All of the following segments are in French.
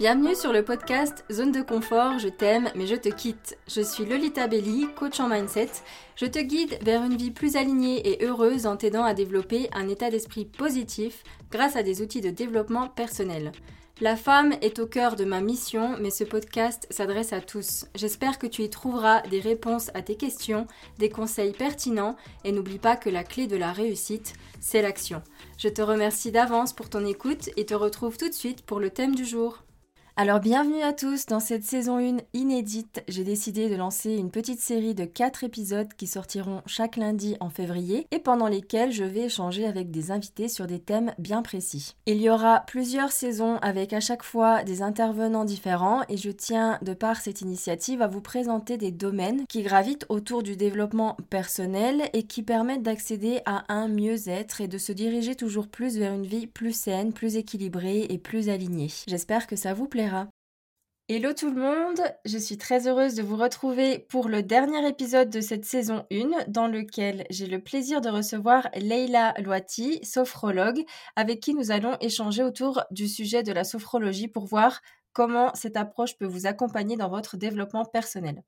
Bienvenue sur le podcast Zone de confort, je t'aime mais je te quitte. Je suis Lolita Belli, coach en mindset. Je te guide vers une vie plus alignée et heureuse en t'aidant à développer un état d'esprit positif grâce à des outils de développement personnel. La femme est au cœur de ma mission, mais ce podcast s'adresse à tous. J'espère que tu y trouveras des réponses à tes questions, des conseils pertinents, et n'oublie pas que la clé de la réussite, c'est l'action. Je te remercie d'avance pour ton écoute et te retrouve tout de suite pour le thème du jour. Alors bienvenue à tous dans cette saison 1 inédite. J'ai décidé de lancer une petite série de 4 épisodes qui sortiront chaque lundi en février et pendant lesquels je vais échanger avec des invités sur des thèmes bien précis. Il y aura plusieurs saisons avec à chaque fois des intervenants différents et je tiens de par cette initiative à vous présenter des domaines qui gravitent autour du développement personnel et qui permettent d'accéder à un mieux-être et de se diriger toujours plus vers une vie plus saine, plus équilibrée et plus alignée. J'espère que ça vous plaira Hello tout le monde, je suis très heureuse de vous retrouver pour le dernier épisode de cette saison 1 dans lequel j'ai le plaisir de recevoir Leila Loati, sophrologue, avec qui nous allons échanger autour du sujet de la sophrologie pour voir comment cette approche peut vous accompagner dans votre développement personnel.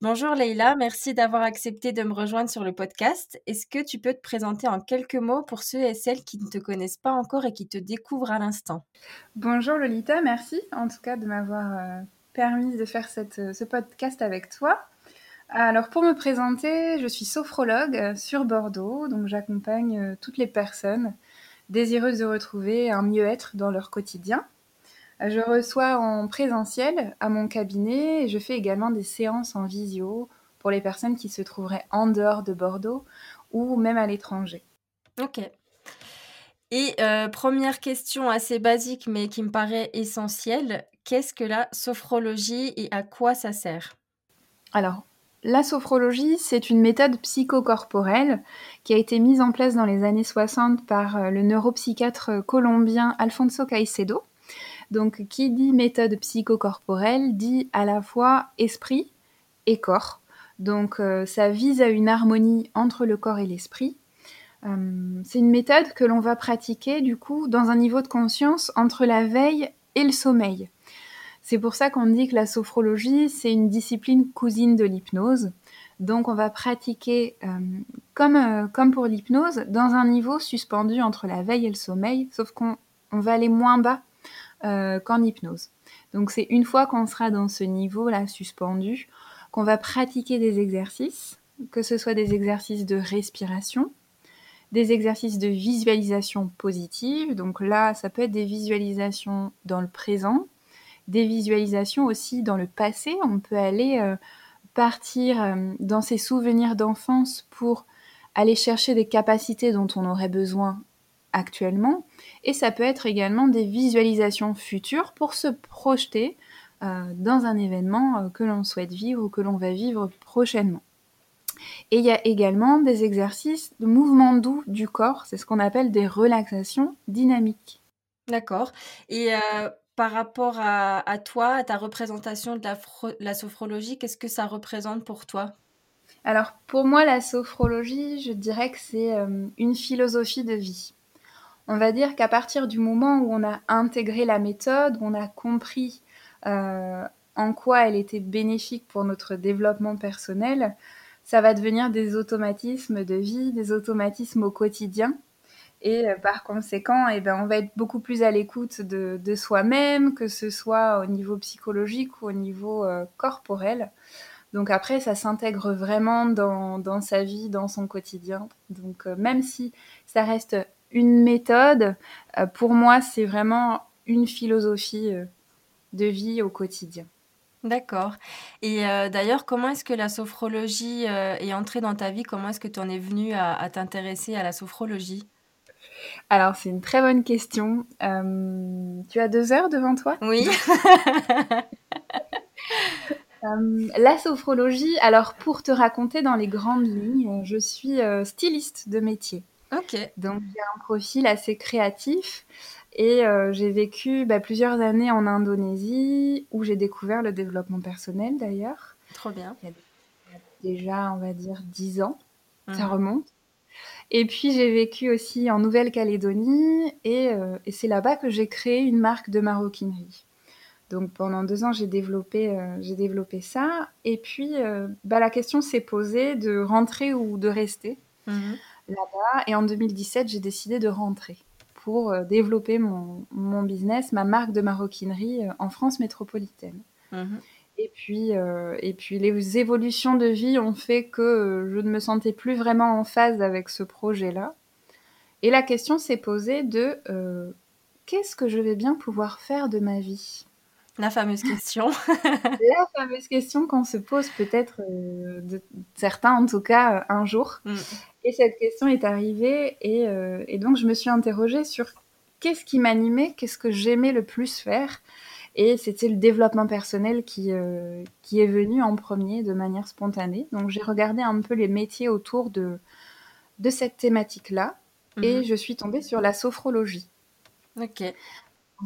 Bonjour Leïla, merci d'avoir accepté de me rejoindre sur le podcast. Est-ce que tu peux te présenter en quelques mots pour ceux et celles qui ne te connaissent pas encore et qui te découvrent à l'instant? Bonjour Lolita, merci en tout cas de m'avoir euh, permis de faire euh, ce podcast avec toi. Alors pour me présenter, je suis sophrologue euh, sur Bordeaux, donc j'accompagne toutes les personnes désireuses de retrouver un mieux-être dans leur quotidien. Je reçois en présentiel à mon cabinet et je fais également des séances en visio pour les personnes qui se trouveraient en dehors de Bordeaux ou même à l'étranger. Ok. Et euh, première question assez basique mais qui me paraît essentielle, qu'est-ce que la sophrologie et à quoi ça sert? Alors, la sophrologie, c'est une méthode psychocorporelle qui a été mise en place dans les années 60 par euh, le neuropsychiatre colombien Alfonso Caicedo donc, qui dit méthode psychocorporelle dit à la fois esprit et corps. Donc, euh, ça vise à une harmonie entre le corps et l'esprit. Euh, c'est une méthode que l'on va pratiquer, du coup, dans un niveau de conscience entre la veille et le sommeil. C'est pour ça qu'on dit que la sophrologie, c'est une discipline cousine de l'hypnose. Donc, on va pratiquer, euh, comme, comme pour l'hypnose, dans un niveau suspendu entre la veille et le sommeil, sauf qu'on va aller moins bas euh, qu'en hypnose. Donc c'est une fois qu'on sera dans ce niveau-là suspendu qu'on va pratiquer des exercices, que ce soit des exercices de respiration, des exercices de visualisation positive. Donc là, ça peut être des visualisations dans le présent, des visualisations aussi dans le passé. On peut aller euh, partir euh, dans ses souvenirs d'enfance pour aller chercher des capacités dont on aurait besoin actuellement. Et ça peut être également des visualisations futures pour se projeter euh, dans un événement euh, que l'on souhaite vivre ou que l'on va vivre prochainement. Et il y a également des exercices de mouvement doux du corps, c'est ce qu'on appelle des relaxations dynamiques. D'accord. Et euh, par rapport à, toi, à ta représentation de la, la sophrologie, qu'est-ce que ça représente pour toi? Alors pour moi, la sophrologie, je dirais que c'est une philosophie de vie on va dire qu'à partir du moment où on a intégré la méthode, on a compris euh, en quoi elle était bénéfique pour notre développement personnel, ça va devenir des automatismes de vie, des automatismes au quotidien. Et euh, par conséquent, eh ben, on va être beaucoup plus à l'écoute de, soi-même, que ce soit au niveau psychologique ou au niveau euh, corporel. Donc après, ça s'intègre vraiment dans, sa vie, dans son quotidien. Donc même si ça reste une méthode. Euh, pour moi, c'est vraiment une philosophie euh, de vie au quotidien. D'accord. Et euh, d'ailleurs, comment est-ce que la sophrologie est entrée dans ta vie? Comment est-ce que tu en es venue à, t'intéresser à la sophrologie? Alors, c'est une très bonne question. tu as deux heures devant toi? Oui. la sophrologie, alors pour te raconter dans les grandes lignes, je suis styliste de métier. Donc j'ai un profil assez créatif et euh, j'ai vécu bah, plusieurs années en Indonésie où j'ai découvert le développement personnel d'ailleurs. Trop bien. Il y a déjà, on va dire, dix ans. Ça Mhm. remonte. Et puis j'ai vécu aussi en Nouvelle-Calédonie et, euh, et c'est là-bas que j'ai créé une marque de maroquinerie. Donc pendant deux ans, j'ai développé, euh, j'ai développé ça. Et puis, euh, bah, la question s'est posée de rentrer ou de rester Mhm. Là-bas. Et en 2017, j'ai décidé de rentrer pour euh, développer mon, mon business, ma marque de maroquinerie euh, en France métropolitaine. Mhm. Et puis, euh, et puis les évolutions de vie ont fait que je ne me sentais plus vraiment en phase avec ce projet-là. Et la question s'est posée de euh, qu'est-ce que je vais bien pouvoir faire de ma vie? La fameuse question. La fameuse question qu'on se pose peut-être, euh, de certains en tout cas, euh, un jour. Mm. Et cette question est arrivée et, euh, et donc je me suis interrogée sur qu'est-ce qui m'animait, qu'est-ce que j'aimais le plus faire. Et c'était le développement personnel qui, qui est venu en premier de manière spontanée. Donc j'ai regardé un peu les métiers autour de, de cette thématique-là et Mhm. je suis tombée sur la sophrologie. Ok.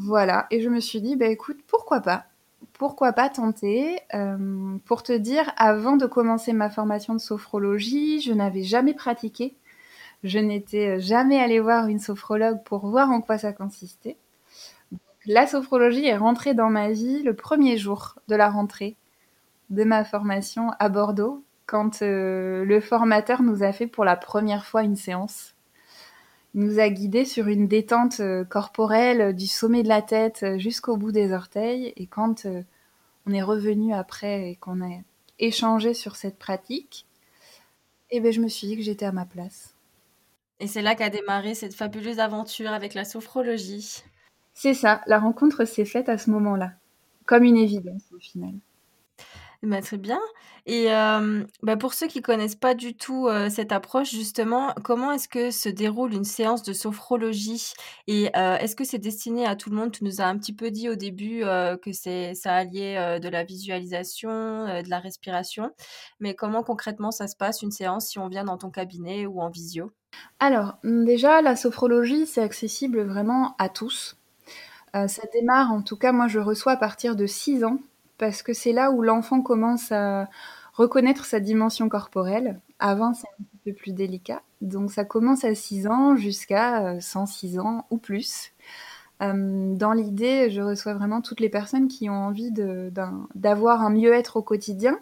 Voilà, et je me suis dit, bah écoute, pourquoi pas? Pourquoi pas tenter? Euh, Pour te dire, avant de commencer ma formation de sophrologie, je n'avais jamais pratiqué. Je n'étais jamais allée voir une sophrologue pour voir en quoi ça consistait. La sophrologie est rentrée dans ma vie le premier jour de la rentrée de ma formation à Bordeaux, quand euh, le formateur nous a fait pour la première fois une séance. Nous a guidés sur une détente euh, corporelle euh, du sommet de la tête euh, jusqu'au bout des orteils. Et quand on est revenu après et qu'on a échangé sur cette pratique, eh ben, je me suis dit que j'étais à ma place. Et c'est là qu'a démarré cette fabuleuse aventure avec la sophrologie. C'est ça, la rencontre s'est faite à ce moment-là, comme une évidence au final. Bah, très bien. Et bah, pour ceux qui connaissent pas du tout cette approche, justement, comment est-ce que se déroule une séance de sophrologie? Et est-ce que c'est destiné à tout le monde? Tu nous as un petit peu dit au début que c'est ça alliait euh, de la visualisation, de la respiration. Mais comment concrètement ça se passe une séance si on vient dans ton cabinet ou en visio? Alors, déjà, la sophrologie, c'est accessible vraiment à tous. Ça démarre, en tout cas, moi je reçois à partir de 6 ans, parce que c'est là où l'enfant commence à reconnaître sa dimension corporelle. Avant, c'est un peu plus délicat. Donc ça commence à 6 ans jusqu'à euh, 106 ans ou plus. Euh, dans l'idée, je reçois vraiment toutes les personnes qui ont envie d'avoir un mieux-être au quotidien,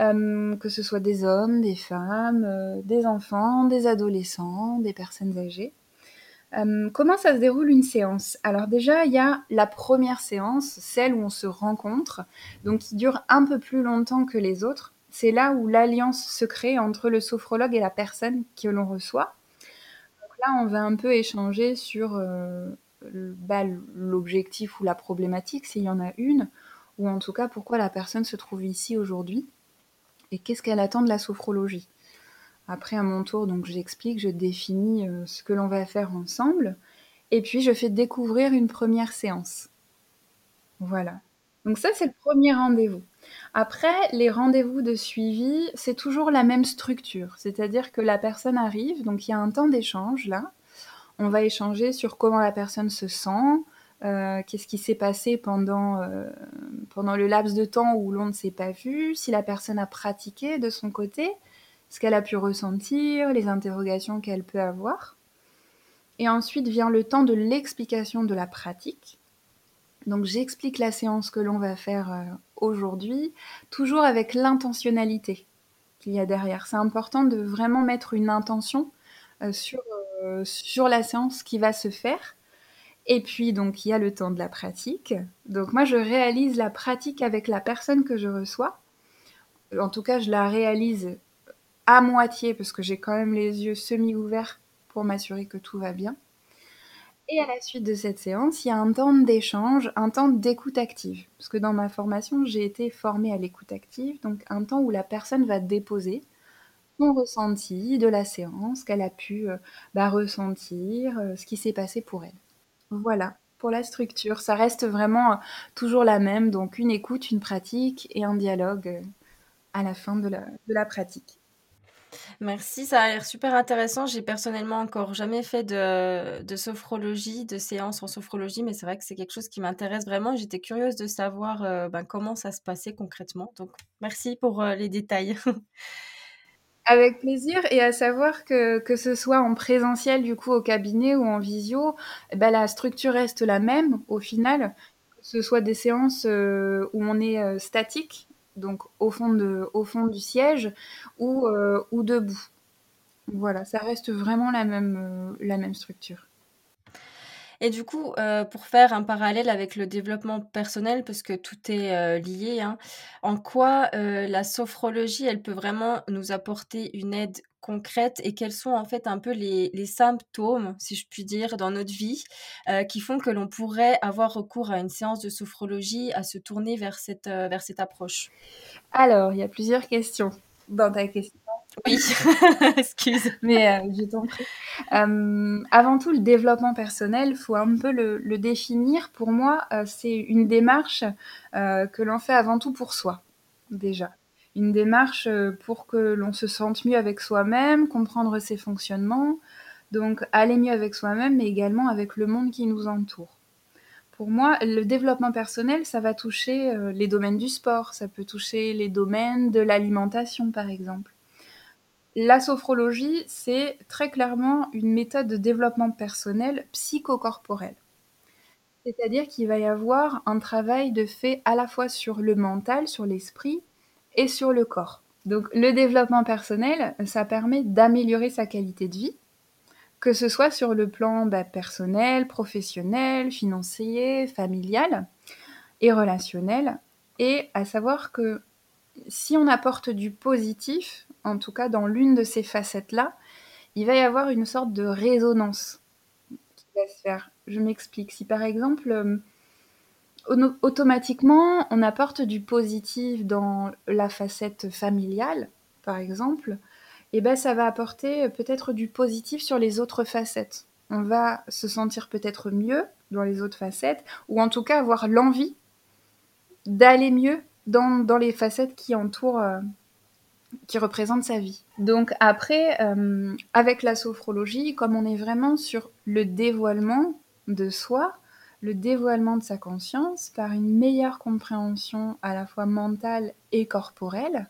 euh, que ce soit des hommes, des femmes, euh, des enfants, des adolescents, des personnes âgées. Euh, comment ça se déroule une séance? Alors déjà, il y a la première séance, celle où on se rencontre, donc qui dure un peu plus longtemps que les autres. C'est là où l'alliance se crée entre le sophrologue et la personne que l'on reçoit. Donc là, on va un peu échanger sur euh, bah, l'objectif ou la problématique, s'il y en a une, ou en tout cas pourquoi la personne se trouve ici aujourd'hui et qu'est-ce qu'elle attend de la sophrologie. Après, à mon tour, donc j'explique, je définis euh, ce que l'on va faire ensemble, et puis je fais découvrir une première séance. Voilà. Donc ça, c'est le premier rendez-vous. Après, les rendez-vous de suivi, c'est toujours la même structure, c'est-à-dire que la personne arrive, donc il y a un temps d'échange là. On va échanger sur comment la personne se sent, euh, qu'est-ce qui s'est passé pendant, euh, pendant le laps de temps où l'on ne s'est pas vu, si la personne a pratiqué de son côté, ce qu'elle a pu ressentir, les interrogations qu'elle peut avoir. Et ensuite vient le temps de l'explication de la pratique. Donc j'explique la séance que l'on va faire euh, aujourd'hui, toujours avec l'intentionnalité qu'il y a derrière. C'est important de vraiment mettre une intention euh, sur, euh, sur la séance qui va se faire. Et puis donc il y a le temps de la pratique. Donc moi je réalise la pratique avec la personne que je reçois. En tout cas je la réalise à moitié parce que j'ai quand même les yeux semi-ouverts pour m'assurer que tout va bien. Et à la suite de cette séance, il y a un temps d'échange, un temps d'écoute active. Parce que dans ma formation, j'ai été formée à l'écoute active, donc un temps où la personne va déposer son ressenti de la séance, qu'elle a pu euh, bah, ressentir, euh, ce qui s'est passé pour elle. Voilà, pour la structure, ça reste vraiment euh, toujours la même, donc une écoute, une pratique et un dialogue à la fin de la pratique. Merci, ça a l'air super intéressant. J'ai personnellement encore jamais fait de, sophrologie, de séance en sophrologie, mais c'est vrai que c'est quelque chose qui m'intéresse vraiment. J'étais curieuse de savoir euh, ben, comment ça se passait concrètement. Donc, merci pour euh, les détails. Avec plaisir et à savoir que que ce soit en présentiel du coup au cabinet ou en visio, eh ben, la structure reste la même au final, ce soit des séances où on est statique, donc au fond, du siège, ou, ou debout. Voilà, ça reste vraiment la même, la même structure. Et du coup, euh, pour faire un parallèle avec le développement personnel, parce que tout est euh, lié, hein, en quoi euh, la sophrologie, elle peut vraiment nous apporter une aide concrète et quels sont en fait un peu les, symptômes, si je puis dire, dans notre vie qui font que l'on pourrait avoir recours à une séance de sophrologie, à se tourner vers cette, vers cette approche? Alors, il y a plusieurs questions dans ta question. Oui, excuse. Mais euh, je t'en prie. Euh, avant tout, le développement personnel, il faut un peu le, définir. Pour moi, euh, c'est une démarche que l'on fait avant tout pour soi, déjà. Une démarche pour que l'on se sente mieux avec soi-même, comprendre ses fonctionnements, donc aller mieux avec soi-même, mais également avec le monde qui nous entoure. Pour moi, le développement personnel, ça va toucher les domaines du sport, ça peut toucher les domaines de l'alimentation, par exemple. La sophrologie, c'est très clairement une méthode de développement personnel psychocorporel. C'est-à-dire qu'il va y avoir un travail de fait à la fois sur le mental, sur l'esprit et sur le corps. Donc le développement personnel, ça permet d'améliorer sa qualité de vie, que ce soit sur le plan bah, personnel, professionnel, financier, familial et relationnel. Et à savoir que si on apporte du positif, en tout cas dans l'une de ces facettes-là, il va y avoir une sorte de résonance qui va se faire. Je m'explique. Si par exemple, euh, automatiquement, on apporte du positif dans la facette familiale, par exemple, et eh ben ça va apporter peut-être du positif sur les autres facettes. On va se sentir peut-être mieux dans les autres facettes, ou en tout cas avoir l'envie d'aller mieux dans, les facettes qui entourent, euh, qui représente sa vie. Donc après, euh, avec la sophrologie, comme on est vraiment sur le dévoilement de soi, le dévoilement de sa conscience par une meilleure compréhension à la fois mentale et corporelle,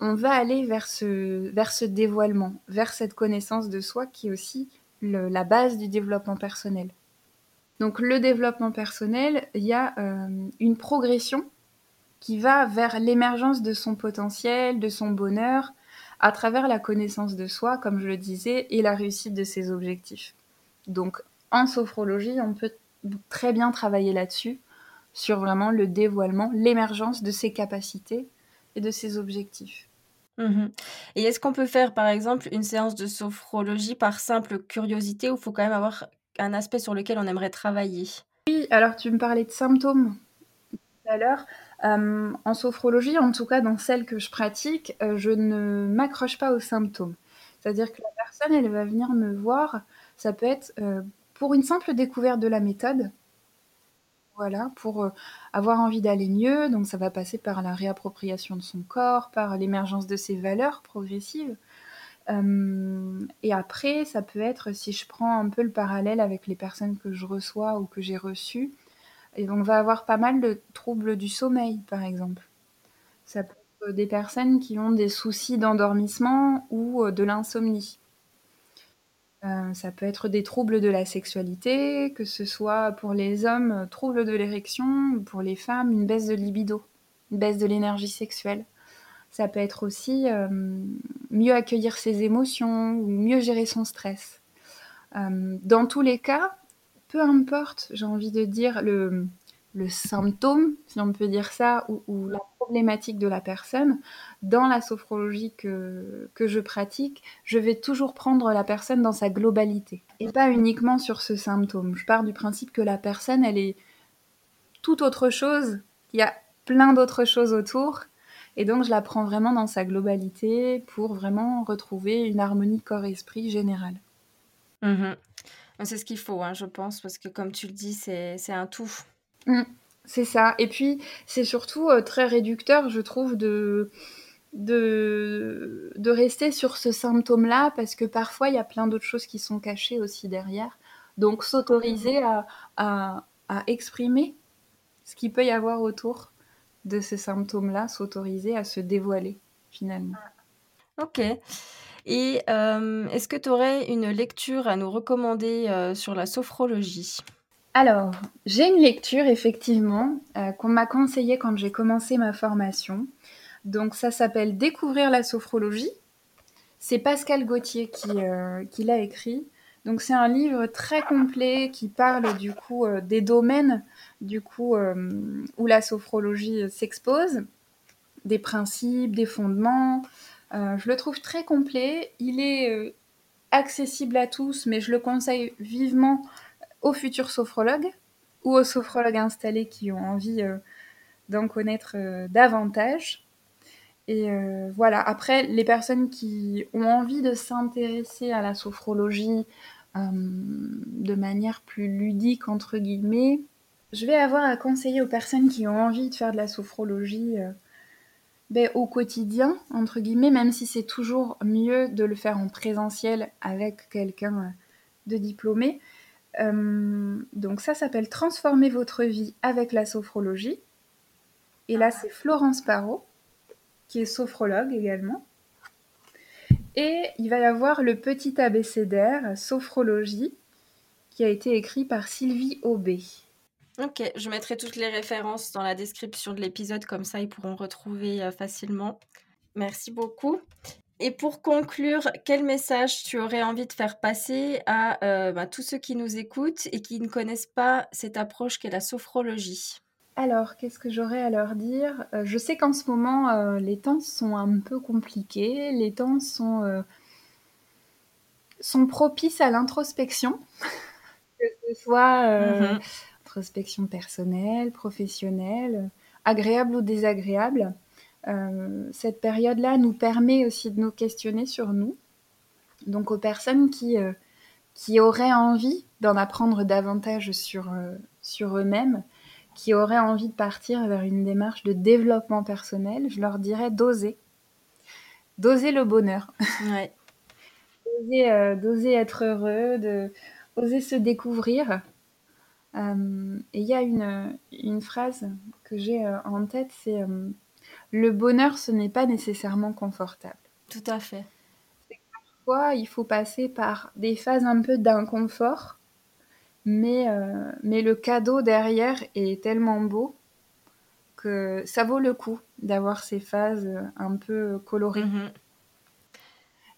on va aller vers ce, vers ce dévoilement, vers cette connaissance de soi qui est aussi la base du développement personnel. Donc le développement personnel, il y a euh, une progression qui va vers l'émergence de son potentiel, de son bonheur, à travers la connaissance de soi, comme je le disais, et la réussite de ses objectifs. Donc, en sophrologie, on peut très bien travailler là-dessus, sur vraiment le dévoilement, l'émergence de ses capacités et de ses objectifs. Mmh et est-ce qu'on peut faire, par exemple, une séance de sophrologie par simple curiosité ou faut quand même avoir un aspect sur lequel on aimerait travailler? Oui, alors tu me parlais de symptômes tout à l'heure. Euh, en sophrologie, en tout cas dans celle que je pratique, euh, je ne m'accroche pas aux symptômes. C'est-à-dire que la personne, elle va venir me voir, ça peut être euh, pour une simple découverte de la méthode, voilà, pour avoir envie d'aller mieux, donc ça va passer par la réappropriation de son corps, par l'émergence de ses valeurs progressives. et après, ça peut être, si je prends un peu le parallèle avec les personnes que je reçois ou que j'ai reçues, et on va avoir pas mal de troubles du sommeil, par exemple. Ça peut être des personnes qui ont des soucis d'endormissement ou euh, de l'insomnie. Euh, ça peut être des troubles de la sexualité, que ce soit pour les hommes, euh, troubles de l'érection, pour les femmes, une baisse de libido, une baisse de l'énergie sexuelle. Ça peut être aussi mieux accueillir ses émotions ou mieux gérer son stress. dans tous les cas, peu importe, j'ai envie de dire, le, le symptôme, si on peut dire ça, ou, la problématique de la personne, dans la sophrologie que, que, je pratique, je vais toujours prendre la personne dans sa globalité et pas uniquement sur ce symptôme. Je pars du principe que la personne, elle est tout autre chose, il y a plein d'autres choses autour, et donc je la prends vraiment dans sa globalité pour vraiment retrouver une harmonie corps-esprit générale. Mmh c'est ce qu'il faut, hein, je pense, parce que comme tu le dis, c'est un tout. Mmh, c'est ça. Et puis, c'est surtout euh, très réducteur, je trouve, de, de, de rester sur ce symptôme-là, parce que parfois, il y a plein d'autres choses qui sont cachées aussi derrière. Donc, s'autoriser à, à, à exprimer ce qu'il peut y avoir autour de ces symptômes-là, s'autoriser à se dévoiler, finalement. Ok. Et est-ce que tu aurais une lecture à nous recommander sur la sophrologie? Alors, j'ai une lecture effectivement euh, qu'on m'a conseillée quand j'ai commencé ma formation. Donc ça s'appelle Découvrir la sophrologie. C'est Pascal Gauthier qui, euh, qui l'a écrit. Donc c'est un livre très complet qui parle du coup euh, des domaines du coup où la sophrologie s'expose, des principes, des fondements. Je le trouve très complet. Il est accessible à tous, mais je le conseille vivement aux futurs sophrologues ou aux sophrologues installés qui ont envie euh, d'en connaître euh, davantage. Et euh, voilà, après, les personnes qui ont envie de s'intéresser à la sophrologie de manière plus ludique, entre guillemets, je vais avoir à conseiller aux personnes qui ont envie de faire de la sophrologie ben, au quotidien, entre guillemets, même si c'est toujours mieux de le faire en présentiel avec quelqu'un de diplômé, euh, donc ça s'appelle Transformer votre vie avec la sophrologie. Et là, c'est Florence Parot, qui est sophrologue également. Et il va y avoir le petit abécédaire Sophrologie, qui a été écrit par Sylvie Aubé. Ok, je mettrai toutes les références dans la description de l'épisode, comme ça ils pourront retrouver euh, facilement. Merci beaucoup. Et pour conclure, quel message tu aurais envie de faire passer à euh, bah, tous ceux qui nous écoutent et qui ne connaissent pas cette approche qu'est la sophrologie? Alors, qu'est-ce que j'aurais à leur dire? Euh, Je sais qu'en ce moment, euh, les temps sont un peu compliqués, les temps sont, sont propices à l'introspection, que ce soit mmh introspection personnelle, professionnelle, agréable ou désagréable. Euh, cette période-là nous permet aussi de nous questionner sur nous. Donc aux personnes qui, euh, qui auraient envie d'en apprendre davantage sur, euh, sur eux-mêmes, qui auraient envie de partir vers une démarche de développement personnel, je leur dirais d'oser. D'oser le bonheur. d'oser, être heureux, de, oser se découvrir. Et il y a une, une phrase que j'ai en tête, c'est le bonheur, ce n'est pas nécessairement confortable. Tout à fait. Parfois, il faut passer par des phases un peu d'inconfort, mais, euh, mais le cadeau derrière est tellement beau que ça vaut le coup d'avoir ces phases un peu colorées. Mhm.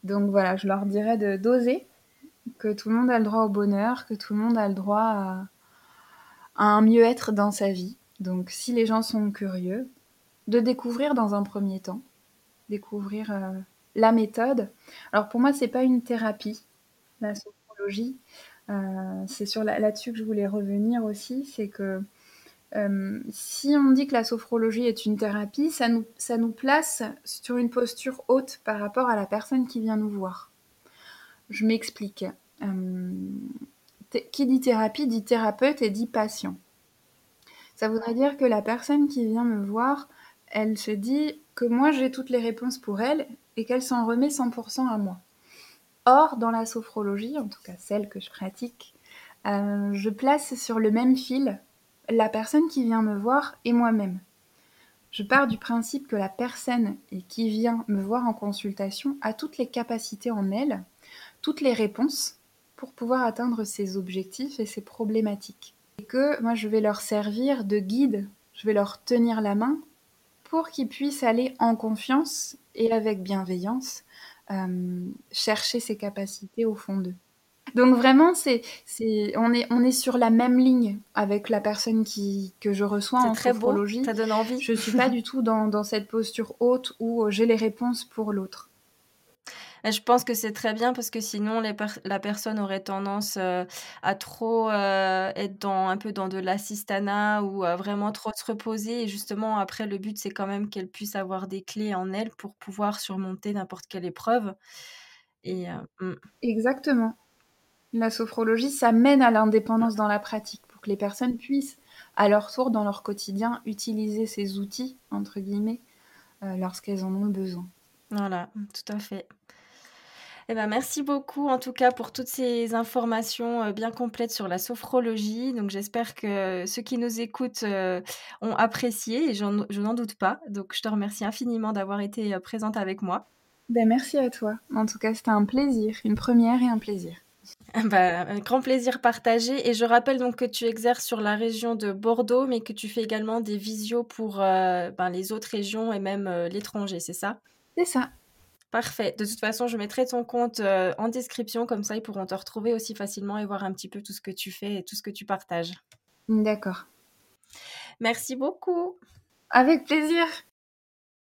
Donc voilà, je leur dirais de d'oser, que tout le monde a le droit au bonheur, que tout le monde a le droit à un mieux-être dans sa vie. Donc si les gens sont curieux, de découvrir dans un premier temps, découvrir euh, la méthode. Alors pour moi, c'est pas une thérapie, la sophrologie. Euh, c'est sur là-dessus que je voulais revenir aussi, c'est que euh, si on dit que la sophrologie est une thérapie, ça nous, ça nous place sur une posture haute par rapport à la personne qui vient nous voir. Je m'explique. Qui dit thérapie dit thérapeute et dit patient. Ça voudrait dire que la personne qui vient me voir elle se dit que moi j'ai toutes les réponses pour elle et qu'elle s'en remet 100% à moi. Or, dans la sophrologie, en tout cas celle que je pratique, euh, je place sur le même fil la personne qui vient me voir et moi-même. Je pars du principe que la personne qui vient me voir en consultation a toutes les capacités en elle, toutes les réponses pour pouvoir atteindre ses objectifs et ses problématiques. Et que moi je vais leur servir de guide, je vais leur tenir la main pour qu'ils puissent aller en confiance et avec bienveillance euh, chercher ses capacités au fond d'eux. Donc vraiment, c'est, c'est, on, est, on est sur la même ligne avec la personne qui, que je reçois en très sophrologie. ça donne envie. Je ne suis pas du tout dans, dans cette posture haute où j'ai les réponses pour l'autre je pense que c'est très bien parce que sinon la personne aurait tendance euh, à trop euh, être dans un peu dans de l'assistanat ou vraiment trop se reposer. Et justement, après, le but, c'est quand même qu'elle puisse avoir des clés en elle pour pouvoir surmonter n'importe quelle épreuve. Et, euh, mmh. Exactement. La sophrologie, ça mène à l'indépendance dans la pratique pour que les personnes puissent, à leur tour, dans leur quotidien, utiliser ces outils, entre guillemets, lorsqu'elles en ont besoin. Voilà, tout à fait. Eh ben, merci beaucoup en tout cas pour toutes ces informations euh, bien complètes sur la sophrologie. Donc j'espère que ceux qui nous écoutent euh, ont apprécié et je n'en doute pas. Donc je te remercie infiniment d'avoir été euh, présente avec moi. Ben, merci à toi. En tout cas, c'était un plaisir, une première et un plaisir. Bah, un grand plaisir partagé. Et je rappelle donc que tu exerces sur la région de Bordeaux, mais que tu fais également des visios pour euh, ben, les autres régions et même euh, l'étranger, c'est ça? C'est ça. Parfait. De toute façon, je mettrai ton compte euh, en description, comme ça ils pourront te retrouver aussi facilement et voir un petit peu tout ce que tu fais et tout ce que tu partages. D'accord. Merci beaucoup. Avec plaisir.